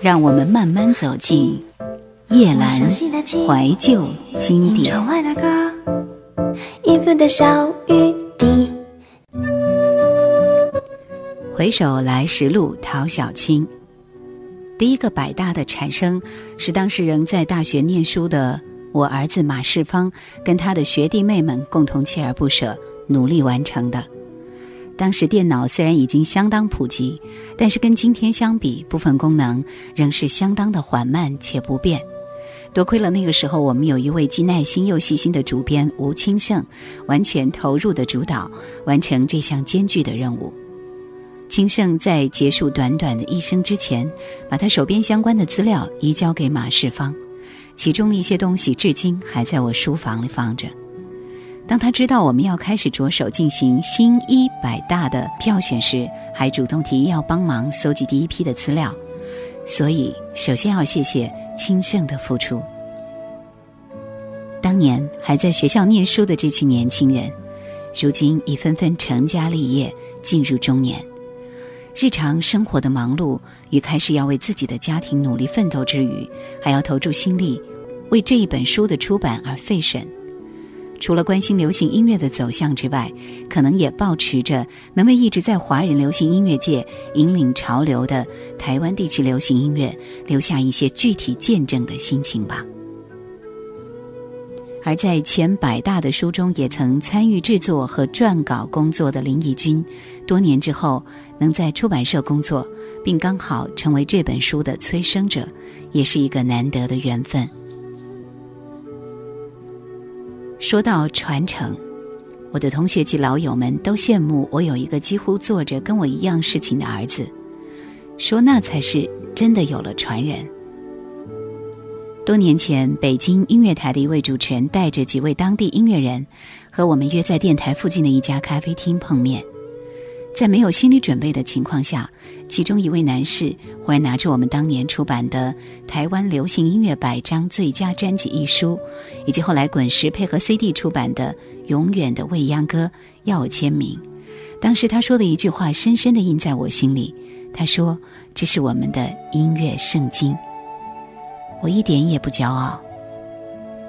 让我们慢慢走进叶阑怀旧经典。回首来时路，陶小青。第一个百大的产生，是当时仍在大学念书的我儿子马世芳，跟他的学弟妹们共同锲而不舍努力完成的。当时电脑虽然已经相当普及，但是跟今天相比，部分功能仍是相当的缓慢且不便。多亏了那个时候，我们有一位既耐心又细心的主编吴清盛，完全投入的主导完成这项艰巨的任务。清盛在结束短短的一生之前，把他手边相关的资料移交给马世芳，其中的一些东西至今还在我书房里放着。当他知道我们要开始着手进行新一百大的票选时，还主动提议要帮忙搜集第一批的资料。所以，首先要谢谢清盛的付出。当年还在学校念书的这群年轻人，如今已纷纷成家立业，进入中年。日常生活的忙碌与开始要为自己的家庭努力奋斗之余，还要投注心力为这一本书的出版而费神。除了关心流行音乐的走向之外，可能也保持着能为一直在华人流行音乐界引领潮流的台湾地区流行音乐留下一些具体见证的心情吧。而在前百大的书中也曾参与制作和撰稿工作的林义君，多年之后能在出版社工作，并刚好成为这本书的催生者，也是一个难得的缘分。说到传承，我的同学及老友们都羡慕我有一个几乎做着跟我一样事情的儿子，说那才是真的有了传人。多年前，北京音乐台的一位主持人带着几位当地音乐人，和我们约在电台附近的一家咖啡厅碰面。在没有心理准备的情况下，其中一位男士忽然拿出我们当年出版的《台湾流行音乐百张最佳专辑》一书，以及后来滚石配合 CD 出版的《永远的未央歌》，要我签名。当时他说的一句话，深深地印在我心里。他说：“这是我们的音乐圣经。”我一点也不骄傲，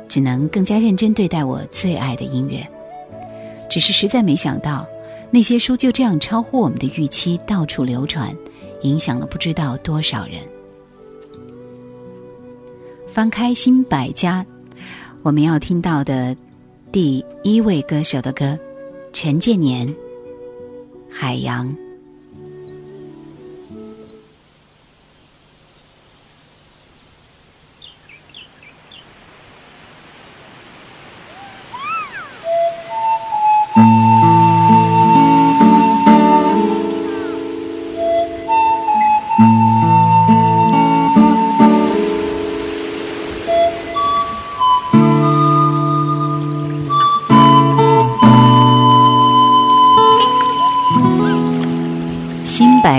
只能更加认真对待我最爱的音乐。只是实在没想到。那些书就这样超乎我们的预期，到处流传，影响了不知道多少人。翻开新百家，我们要听到的第一位歌手的歌，陈建年，《海洋》。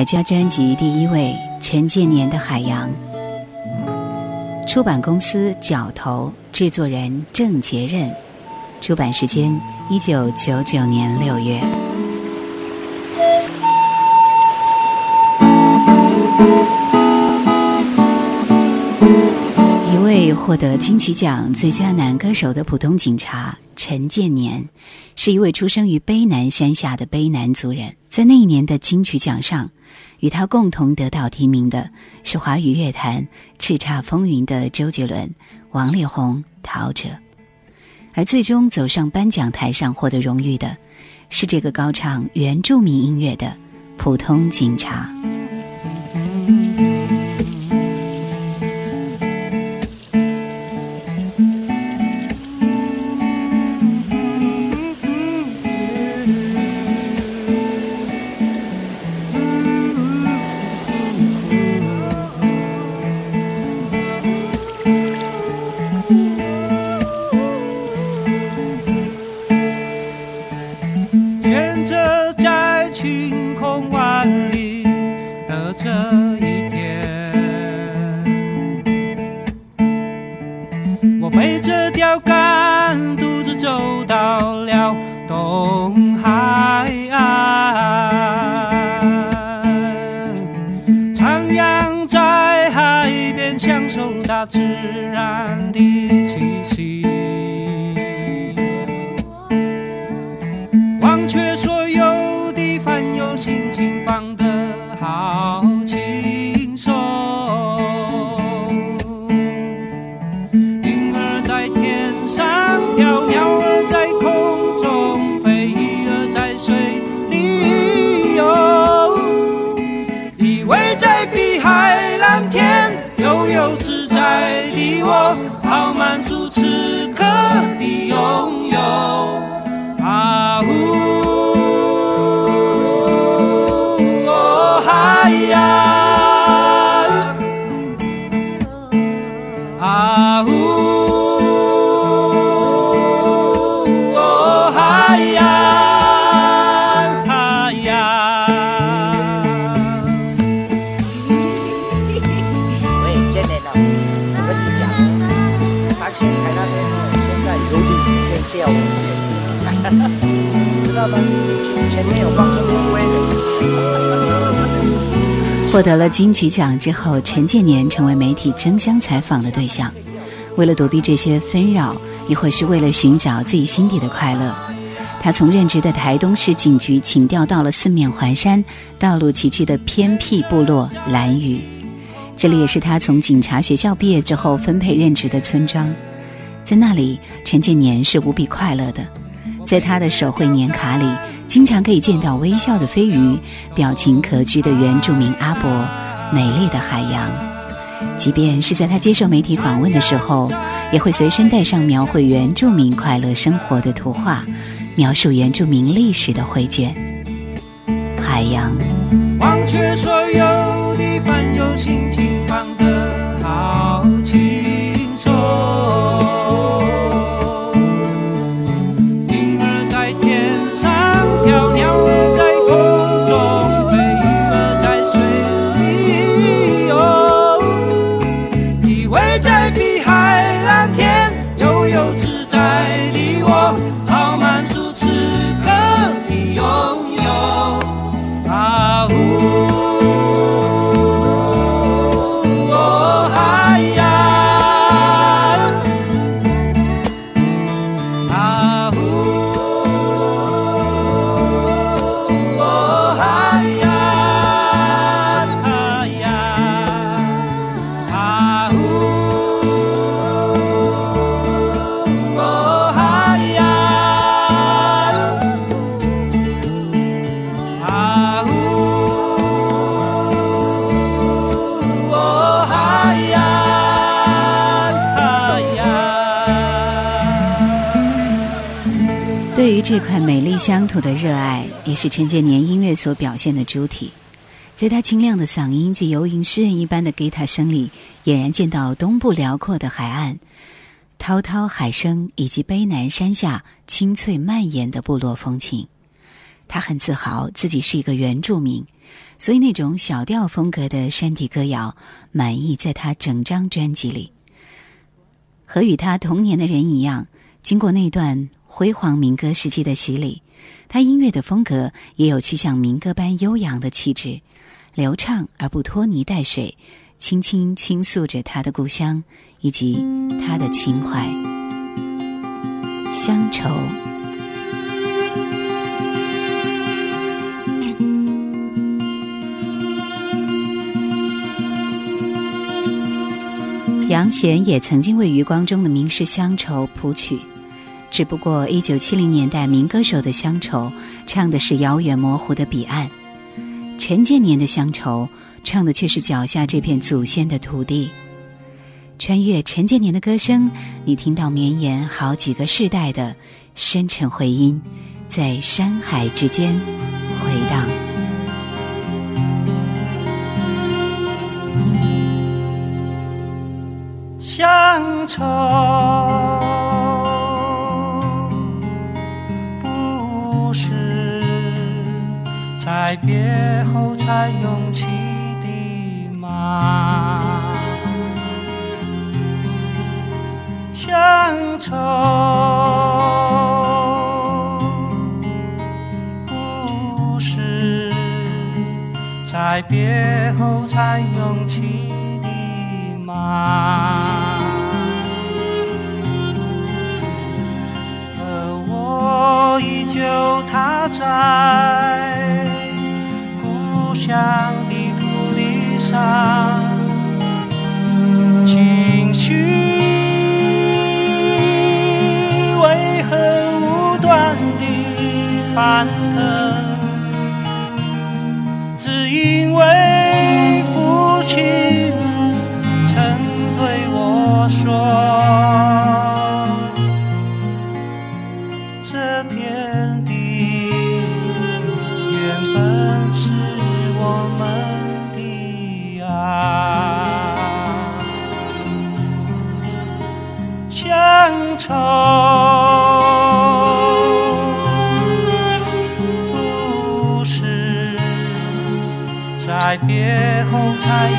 百家专辑第一位陈建年的《海洋》，出版公司角头，制作人郑杰任，出版时间一九九九年六月。一位获得金曲奖最佳男歌手的普通警察陈建年，是一位出生于卑南山下的卑南族人，在那一年的金曲奖上。与他共同得到提名的是华语乐坛叱咤风云的周杰伦、王力宏、陶喆，而最终走上颁奖台上获得荣誉的，是这个高唱原住民音乐的普通警察。获得了金曲奖之后，陈建年成为媒体争相采访的对象。为了躲避这些纷扰，亦或是为了寻找自己心底的快乐，他从任职的台东市警局请调到了四面环山、道路崎岖的偏僻部落蓝屿。这里也是他从警察学校毕业之后分配任职的村庄。在那里，陈建年是无比快乐的。在他的手绘年卡里，经常可以见到微笑的飞鱼、表情可掬的原住民阿伯、美丽的海洋。即便是在他接受媒体访问的时候，也会随身带上描绘原住民快乐生活的图画，描述原住民历史的绘卷。海洋，忘却所对于这块美丽乡土的热爱，也是陈建年音乐所表现的主体。在他清亮的嗓音及游吟诗人一般的吉他声里，俨然见到东部辽阔的海岸、滔滔海声以及卑南山下清脆蔓延的部落风情。他很自豪自己是一个原住民，所以那种小调风格的山地歌谣满意在他整张专辑里。和与他同年的人一样，经过那段辉煌民歌时期的洗礼，他音乐的风格也有趋向民歌般悠扬的气质，流畅而不拖泥带水，轻轻倾诉着他的故乡以及他的情怀。乡愁。杨贤也曾经为余光中的名士乡愁谱曲，只不过一九七零年代民歌手的乡愁唱的是遥远模糊的彼岸，陈建年的乡愁唱的却是脚下这片祖先的土地。穿越陈建年的歌声，你听到绵延好几个世代的深沉回音，在山海之间回荡。乡愁在别后才涌起的吗？乡愁不是在别后才涌起的吗？而我依旧踏在故乡的土地上，情绪为何无端地翻腾？只因为父亲曾对我说。愁不是在别后才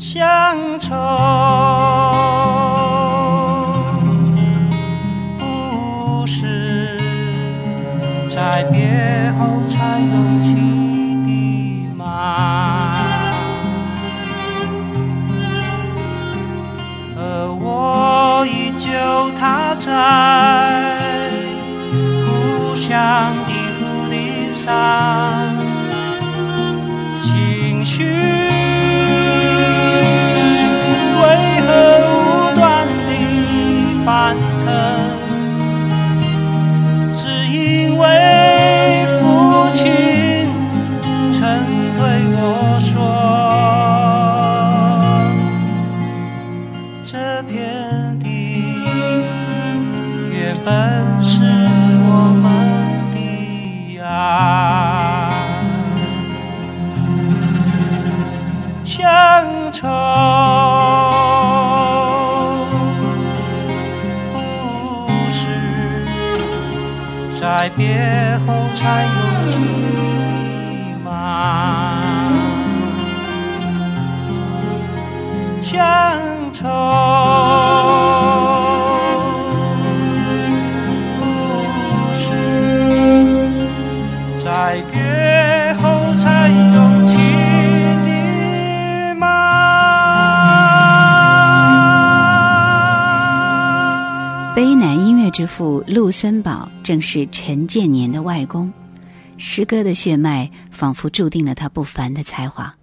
乡愁。森堡正是陈建年的外公，诗歌的血脉仿佛注定了他不凡的才华。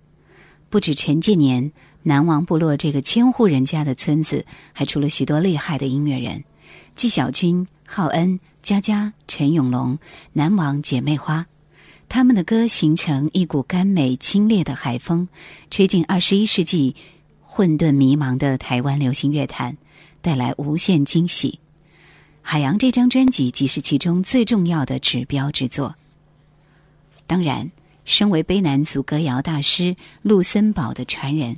不止陈建年，南王部落这个千户人家的村子还出了许多厉害的音乐人，纪晓君、浩恩、佳佳、陈永龙、南王姐妹花。他们的歌形成一股甘美清冽的海风，吹进二十一世纪混沌迷茫的台湾流行乐坛，带来无限惊喜。《海洋》这张专辑即是其中最重要的指标之作。当然，身为卑南族歌谣大师陆森堡的传人，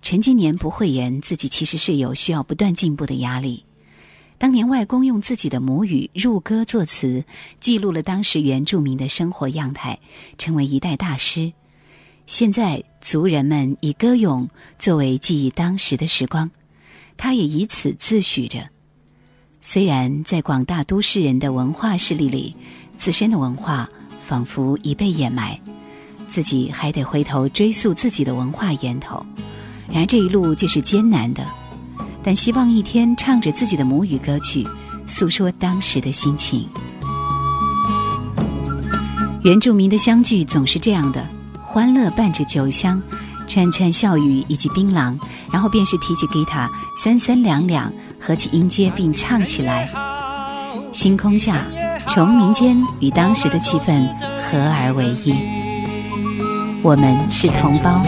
陈金年不讳言自己其实是有需要不断进步的压力。当年外公用自己的母语入歌作词，记录了当时原住民的生活样态，成为一代大师。现在族人们以歌咏作为记忆当时的时光，他也以此自诩着。虽然在广大都市人的文化势力里，自身的文化仿佛已被掩埋，自己还得回头追溯自己的文化源头。然而这一路就是艰难的。但希望一天唱着自己的母语歌曲，诉说当时的心情。原住民的相聚总是这样的，欢乐伴着酒香，串串笑语以及槟榔，然后便是提起吉他，三三两两合起音阶并唱起来，星空下，从民间与当时的气氛合而为一。我们是同胞。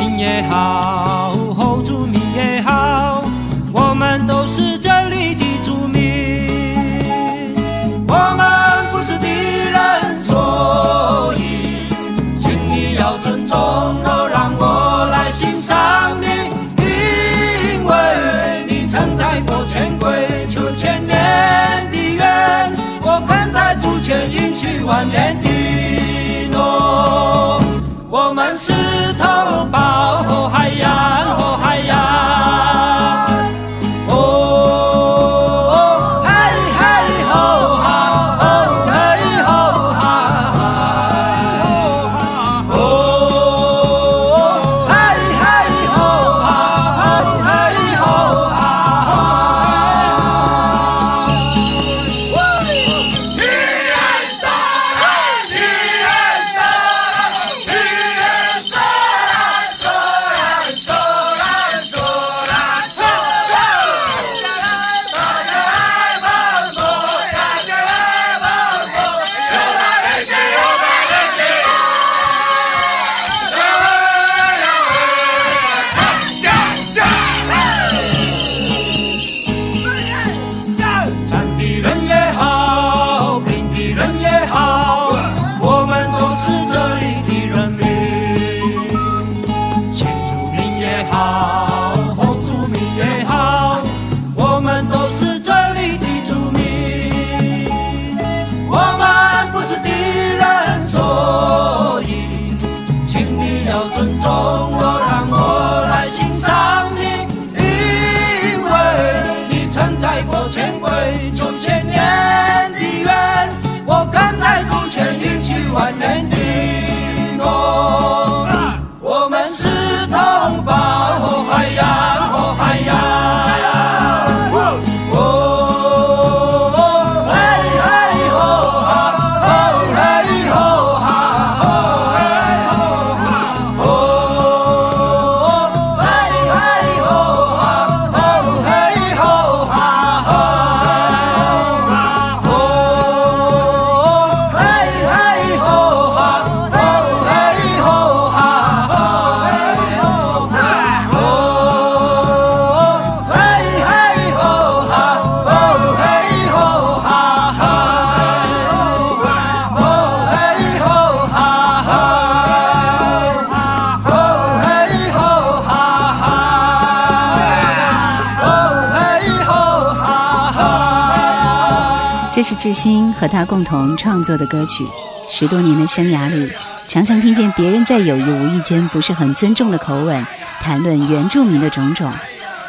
这是志新和他共同创作的歌曲。十多年的生涯里，常常听见别人在有意无意间不是很尊重的口吻谈论原住民的种种。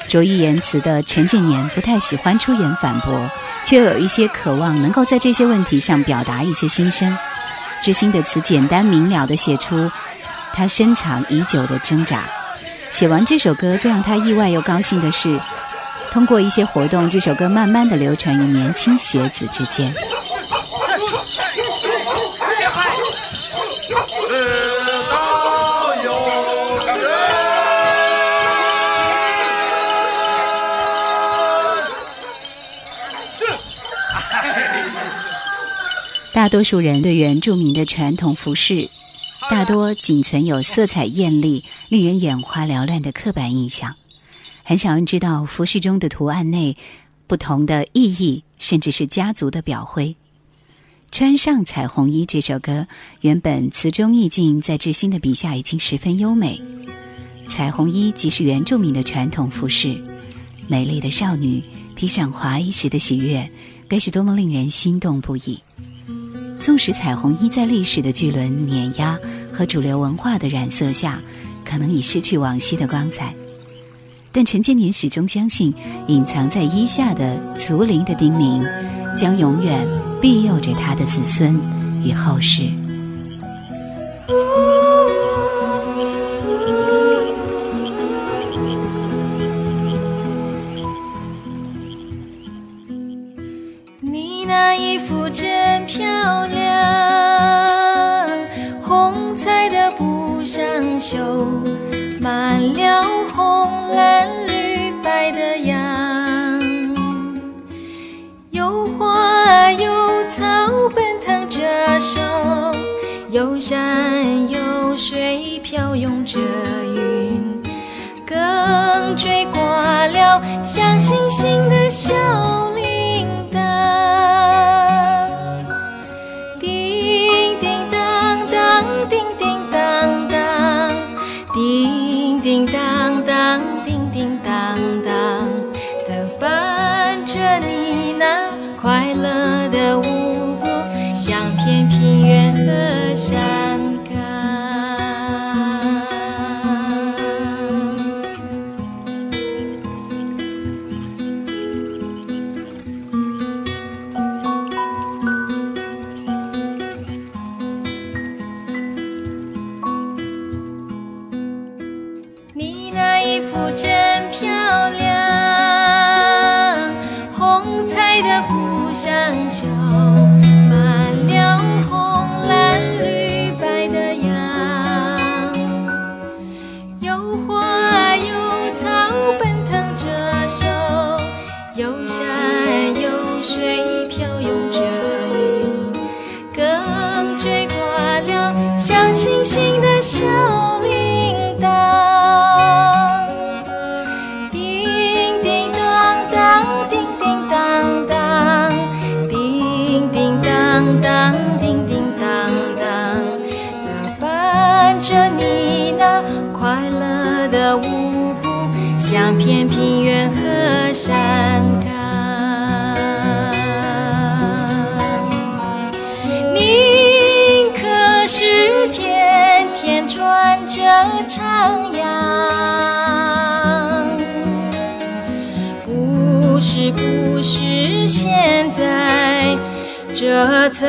拙意言辞的陈建年不太喜欢出言反驳，却有一些渴望能够在这些问题上表达一些心声。知心的词简单明了地写出他深藏已久的挣扎。写完这首歌，最让他意外又高兴的是，通过一些活动，这首歌慢慢地流传于年轻学子之间。大多数人对原住民的传统服饰，大多仅存有色彩艳丽、令人眼花缭乱的刻板印象，很少人知道服饰中的图案内不同的意义，甚至是家族的表徽。穿上彩虹衣这首歌，原本词中意境在志新的笔下已经十分优美。彩虹衣即是原住民的传统服饰，美丽的少女披上华衣时的喜悦，该是多么令人心动不已。纵使彩虹衣在历史的巨轮碾压和主流文化的染色下，可能已失去往昔的光彩，但陈建年始终相信，隐藏在衣下的族灵的叮咛，将永远庇佑着他的子孙与后世。你那衣服真漂亮，红彩的布上绣满了红蓝绿白的羊，有花有草奔腾着手，有山有水飘涌着云。更追过了像星星的笑布上绣满了红蓝绿白的样，有花有草奔腾着手，有山有水飘涌着云，更追挂了像星星的笑这层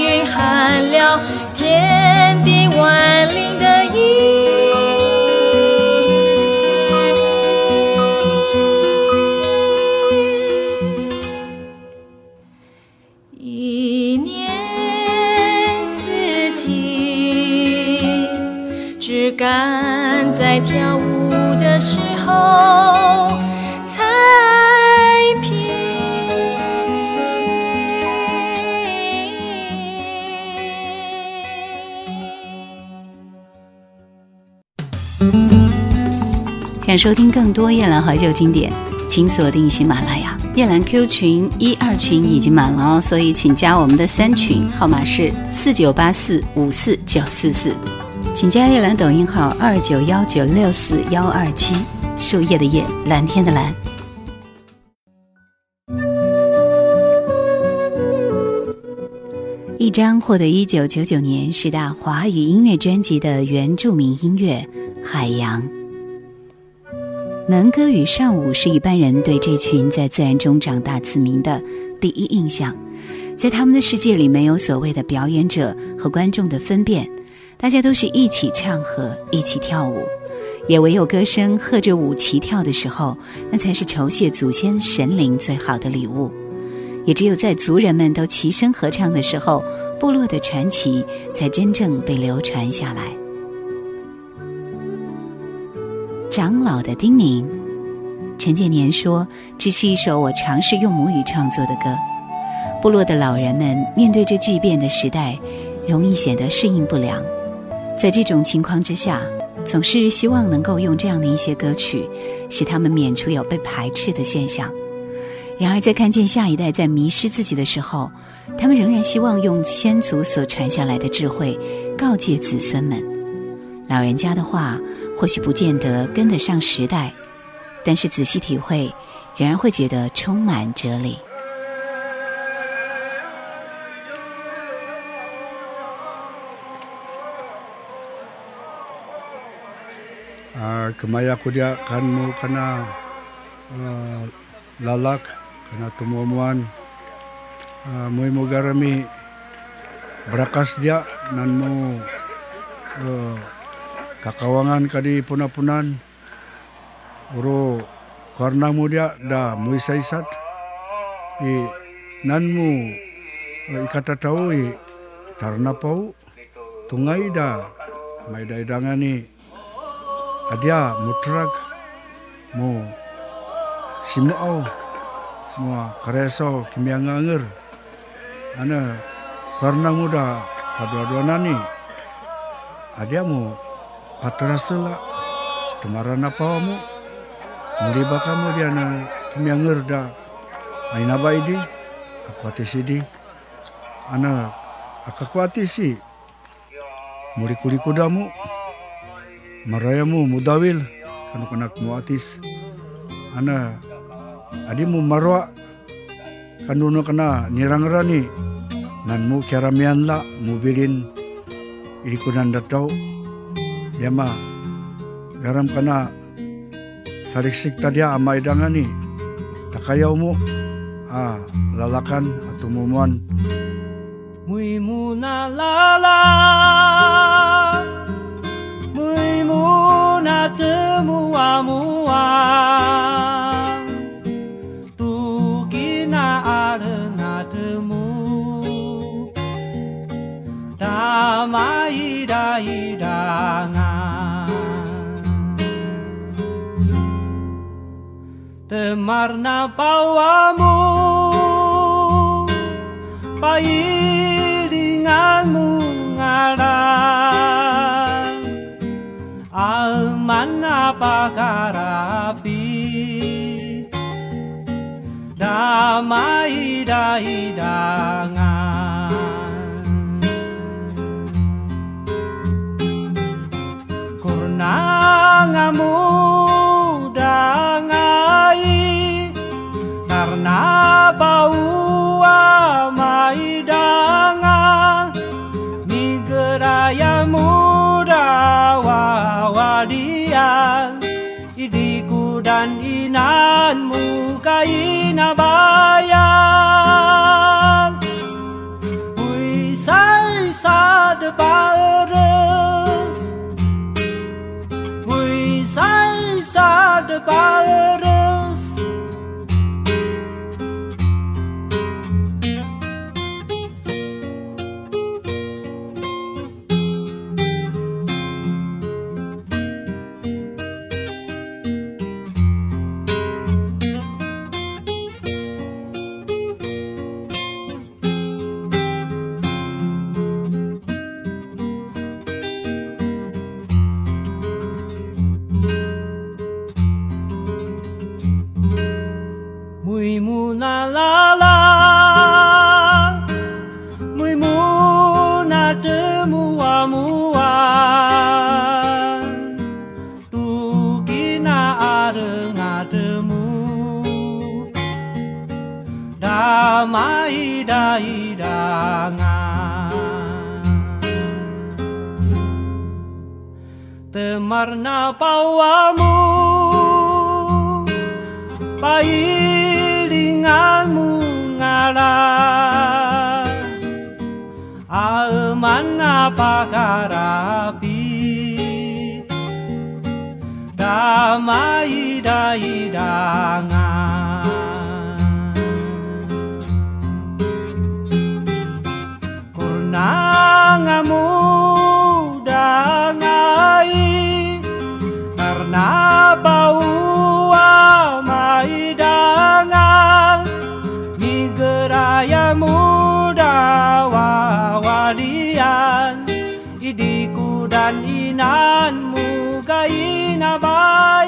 云含了天地万收听更多夜兰怀旧经典，请锁定喜马拉雅。夜兰 Q 群一二群已经满了哦，所以请加我们的三群，号码是四九八四五四九四四。请加夜兰抖音号二九幺九六四幺二七，树叶的叶，蓝天的蓝。一张获得一九九九年十大华语音乐专辑的原住民音乐《海洋》。能歌与善舞是一般人对这群在自然中长大子民的第一印象。在他们的世界里，没有所谓的表演者和观众的分辨，大家都是一起唱和一起跳舞。也唯有歌声和着舞齐跳的时候，那才是酬谢祖先神灵最好的礼物。也只有在族人们都齐声合唱的时候，部落的传奇才真正被流传下来。长老的叮咛，陈建年说：“这是一首我尝试用母语创作的歌。部落的老人们面对这巨变的时代，容易显得适应不良。在这种情况之下，总是希望能够用这样的一些歌曲，使他们免除有被排斥的现象。然而，在看见下一代在迷失自己的时候，他们仍然希望用先祖所传下来的智慧，告诫子孙们。老人家的话。”或许不见得跟得上时代，但是仔细体会，仍然会觉得充满哲理。Ah, kemaya ko dia kan mo kana ah, lalak kana tumuamuan ah, moy mo garami berakas dia nan mo ah, kakawangan kadi puna-punan. Uru karena mudia da muisaisat i nanmu eh, ikata tau i karena pau. Tungai da mai da idangani adia mutrak. Mu simuau mu kareso kimianga anger. Ana karena muda kadua-duanani adia mu patrasela tamarana pawamu muliba kamu diana tamiangerda aina baidi akwati sidi ana akakwati si. Mulikuli kudamu marayamu mudawil kanak mu atis ana adimu marwa kanuno kana nirangrani nanmu keramian la mubilin. Ikunan datau Dema garam kana sariksik tadi ama idangan ni. Takayau mu, ah lalakan atau mumuan. Mui muna lala. Mui muna temu amua. Temu. Tama ida idang Semarna pawamu Pailinganmu ngarang Alman apa karapi Damai daidangan sayang Idiku dan inanmu kay nabayang Uy say sa debares Uy say sa debares na pawamu pailinganmu ngalah. Aman apa karapi? Damai dahidangan Kurnangamu bau mai dangal ni geraya muda wawalian idiku dan inanmu gaina baik.